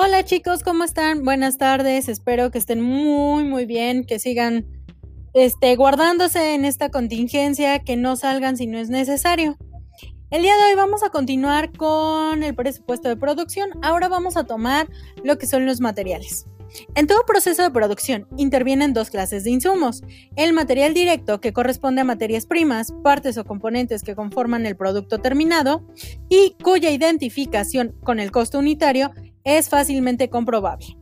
Hola chicos, ¿cómo están? Buenas tardes, espero que estén muy muy bien, que sigan este, guardándose en esta contingencia, que no salgan si no es necesario. El día de hoy vamos a continuar con el presupuesto de producción, ahora vamos a tomar lo que son los materiales. En todo proceso de producción intervienen dos clases de insumos, el material directo que corresponde a materias primas, partes o componentes que conforman el producto terminado y cuya identificación con el costo unitario es fácilmente comprobable.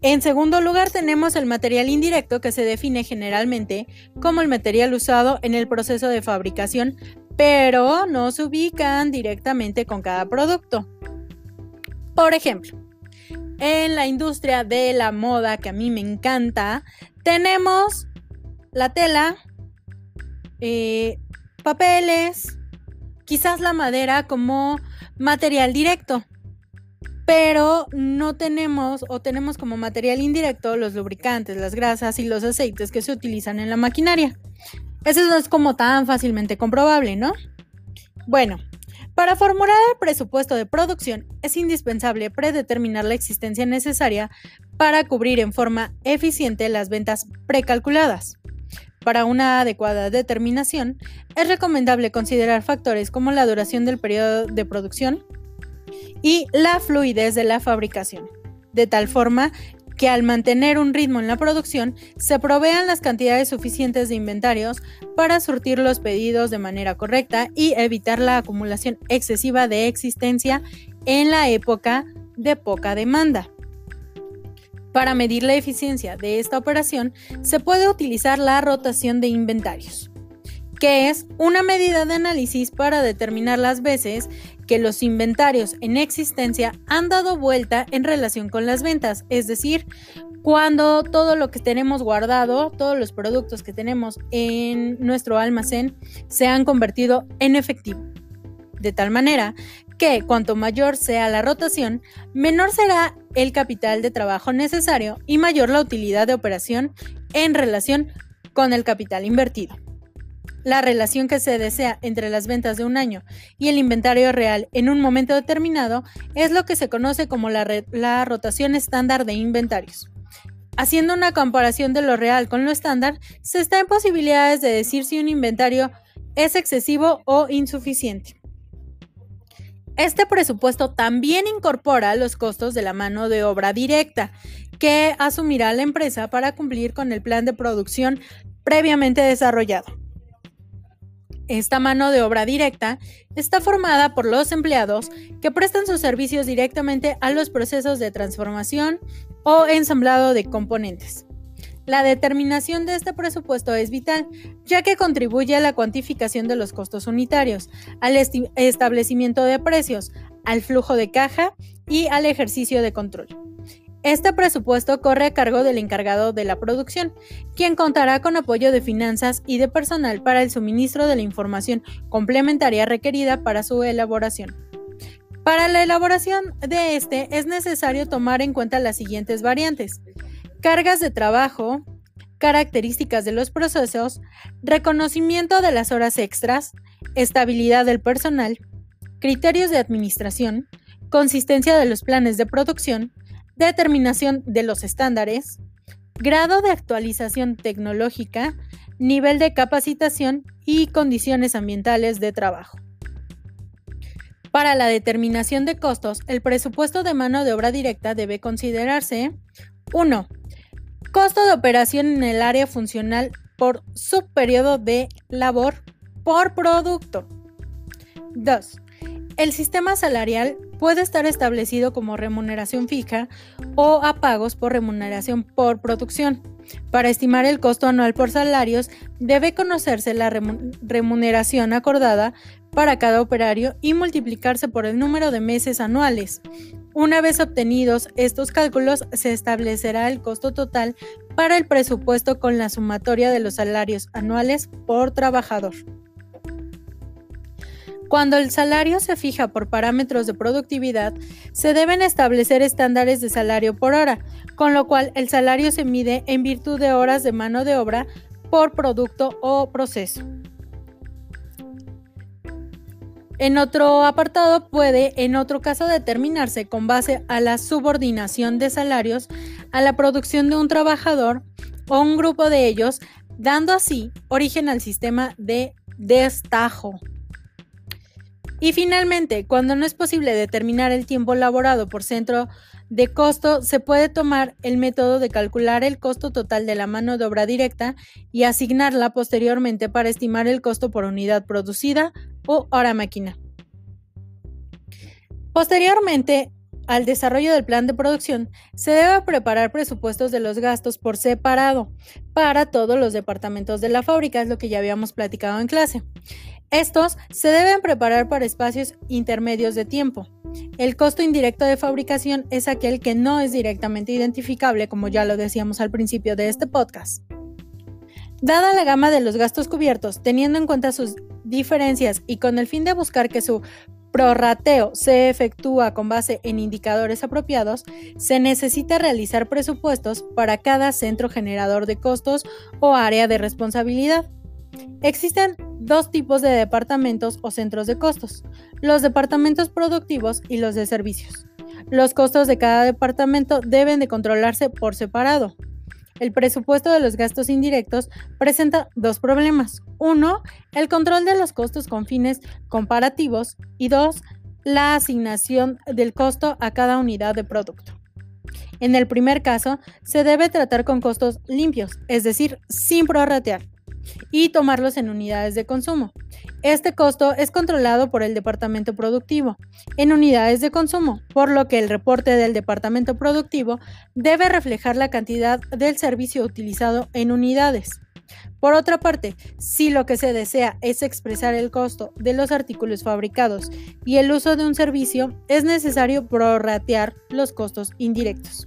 En segundo lugar tenemos el material indirecto que se define generalmente como el material usado en el proceso de fabricación, pero no se ubican directamente con cada producto. Por ejemplo, en la industria de la moda, que a mí me encanta, tenemos la tela, eh, papeles, quizás la madera como material directo pero no tenemos o tenemos como material indirecto los lubricantes, las grasas y los aceites que se utilizan en la maquinaria. Eso no es como tan fácilmente comprobable, ¿no? Bueno, para formular el presupuesto de producción es indispensable predeterminar la existencia necesaria para cubrir en forma eficiente las ventas precalculadas. Para una adecuada determinación, es recomendable considerar factores como la duración del periodo de producción, y la fluidez de la fabricación, de tal forma que al mantener un ritmo en la producción se provean las cantidades suficientes de inventarios para surtir los pedidos de manera correcta y evitar la acumulación excesiva de existencia en la época de poca demanda. Para medir la eficiencia de esta operación se puede utilizar la rotación de inventarios que es una medida de análisis para determinar las veces que los inventarios en existencia han dado vuelta en relación con las ventas, es decir, cuando todo lo que tenemos guardado, todos los productos que tenemos en nuestro almacén se han convertido en efectivo. De tal manera que cuanto mayor sea la rotación, menor será el capital de trabajo necesario y mayor la utilidad de operación en relación con el capital invertido. La relación que se desea entre las ventas de un año y el inventario real en un momento determinado es lo que se conoce como la, rotación estándar de inventarios. Haciendo una comparación de lo real con lo estándar, se está en posibilidades de decir si un inventario es excesivo o insuficiente. Este presupuesto también incorpora los costos de la mano de obra directa que asumirá la empresa para cumplir con el plan de producción previamente desarrollado. Esta mano de obra directa está formada por los empleados que prestan sus servicios directamente a los procesos de transformación o ensamblado de componentes. La determinación de este presupuesto es vital, ya que contribuye a la cuantificación de los costos unitarios, al establecimiento de precios, al flujo de caja y al ejercicio de control. Este presupuesto corre a cargo del encargado de la producción, quien contará con apoyo de finanzas y de personal para el suministro de la información complementaria requerida para su elaboración. Para la elaboración de este es necesario tomar en cuenta las siguientes variantes. Cargas de trabajo, características de los procesos, reconocimiento de las horas extras, estabilidad del personal, criterios de administración, consistencia de los planes de producción, determinación de los estándares, grado de actualización tecnológica, nivel de capacitación y condiciones ambientales de trabajo. Para la determinación de costos, el presupuesto de mano de obra directa debe considerarse 1. Costo de operación en el área funcional por subperiodo de labor por producto. 2. El sistema salarial puede estar establecido como remuneración fija o a pagos por remuneración por producción. Para estimar el costo anual por salarios, debe conocerse la remuneración acordada para cada operario y multiplicarse por el número de meses anuales. Una vez obtenidos estos cálculos, se establecerá el costo total para el presupuesto con la sumatoria de los salarios anuales por trabajador. Cuando el salario se fija por parámetros de productividad, se deben establecer estándares de salario por hora, con lo cual el salario se mide en virtud de horas de mano de obra por producto o proceso. En otro apartado puede, en otro caso, determinarse con base a la subordinación de salarios a la producción de un trabajador o un grupo de ellos, dando así origen al sistema de destajo. Y finalmente, cuando no es posible determinar el tiempo laborado por centro de costo, se puede tomar el método de calcular el costo total de la mano de obra directa y asignarla posteriormente para estimar el costo por unidad producida o hora máquina. Posteriormente, al desarrollo del plan de producción, se debe preparar presupuestos de los gastos por separado para todos los departamentos de la fábrica, es lo que ya habíamos platicado en clase. Estos se deben preparar para espacios intermedios de tiempo. El costo indirecto de fabricación es aquel que no es directamente identificable, como ya lo decíamos al principio de este podcast. Dada la gama de los gastos cubiertos, teniendo en cuenta sus diferencias y con el fin de buscar que su prorrateo se efectúa con base en indicadores apropiados, se necesita realizar presupuestos para cada centro generador de costos o área de responsabilidad. Existen dos tipos de departamentos o centros de costos, los departamentos productivos y los de servicios. Los costos de cada departamento deben de controlarse por separado. El presupuesto de los gastos indirectos presenta dos problemas. Uno, el control de los costos con fines comparativos y dos, la asignación del costo a cada unidad de producto. En el primer caso, se debe tratar con costos limpios, es decir, sin prorratear y tomarlos en unidades de consumo. Este costo es controlado por el departamento productivo en unidades de consumo, por lo que el reporte del departamento productivo debe reflejar la cantidad del servicio utilizado en unidades. Por otra parte, si lo que se desea es expresar el costo de los artículos fabricados y el uso de un servicio, es necesario prorratear los costos indirectos.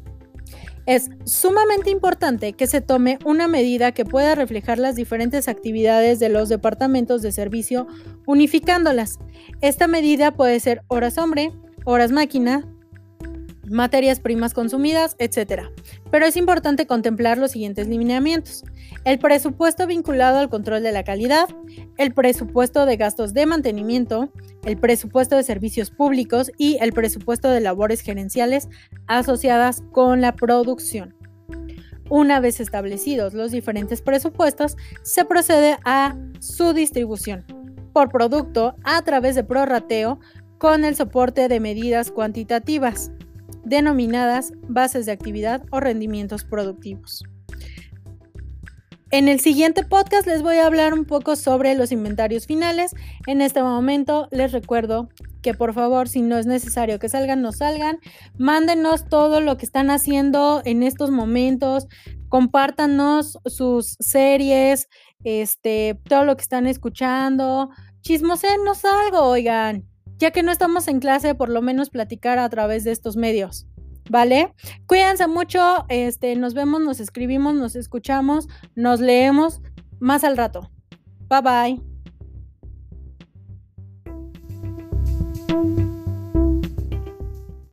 Es sumamente importante que se tome una medida que pueda reflejar las diferentes actividades de los departamentos de servicio unificándolas. Esta medida puede ser horas hombre, horas máquina, materias primas consumidas, etc. Pero es importante contemplar los siguientes lineamientos. El presupuesto vinculado al control de la calidad, el presupuesto de gastos de mantenimiento, el presupuesto de servicios públicos y el presupuesto de labores gerenciales asociadas con la producción. Una vez establecidos los diferentes presupuestos, se procede a su distribución por producto a través de prorrateo con el soporte de medidas cuantitativas denominadas bases de actividad o rendimientos productivos. En el siguiente podcast les voy a hablar un poco sobre los inventarios finales. En este momento les recuerdo que por favor, si no es necesario que salgan, no salgan. Mándenos todo lo que están haciendo en estos momentos. Compártanos sus series, este, todo lo que están escuchando. Chismosenos algo, oigan ya que no estamos en clase, por lo menos platicar a través de estos medios. ¿Vale? Cuídense mucho, este, nos vemos, nos escribimos, nos escuchamos, nos leemos más al rato. Bye bye.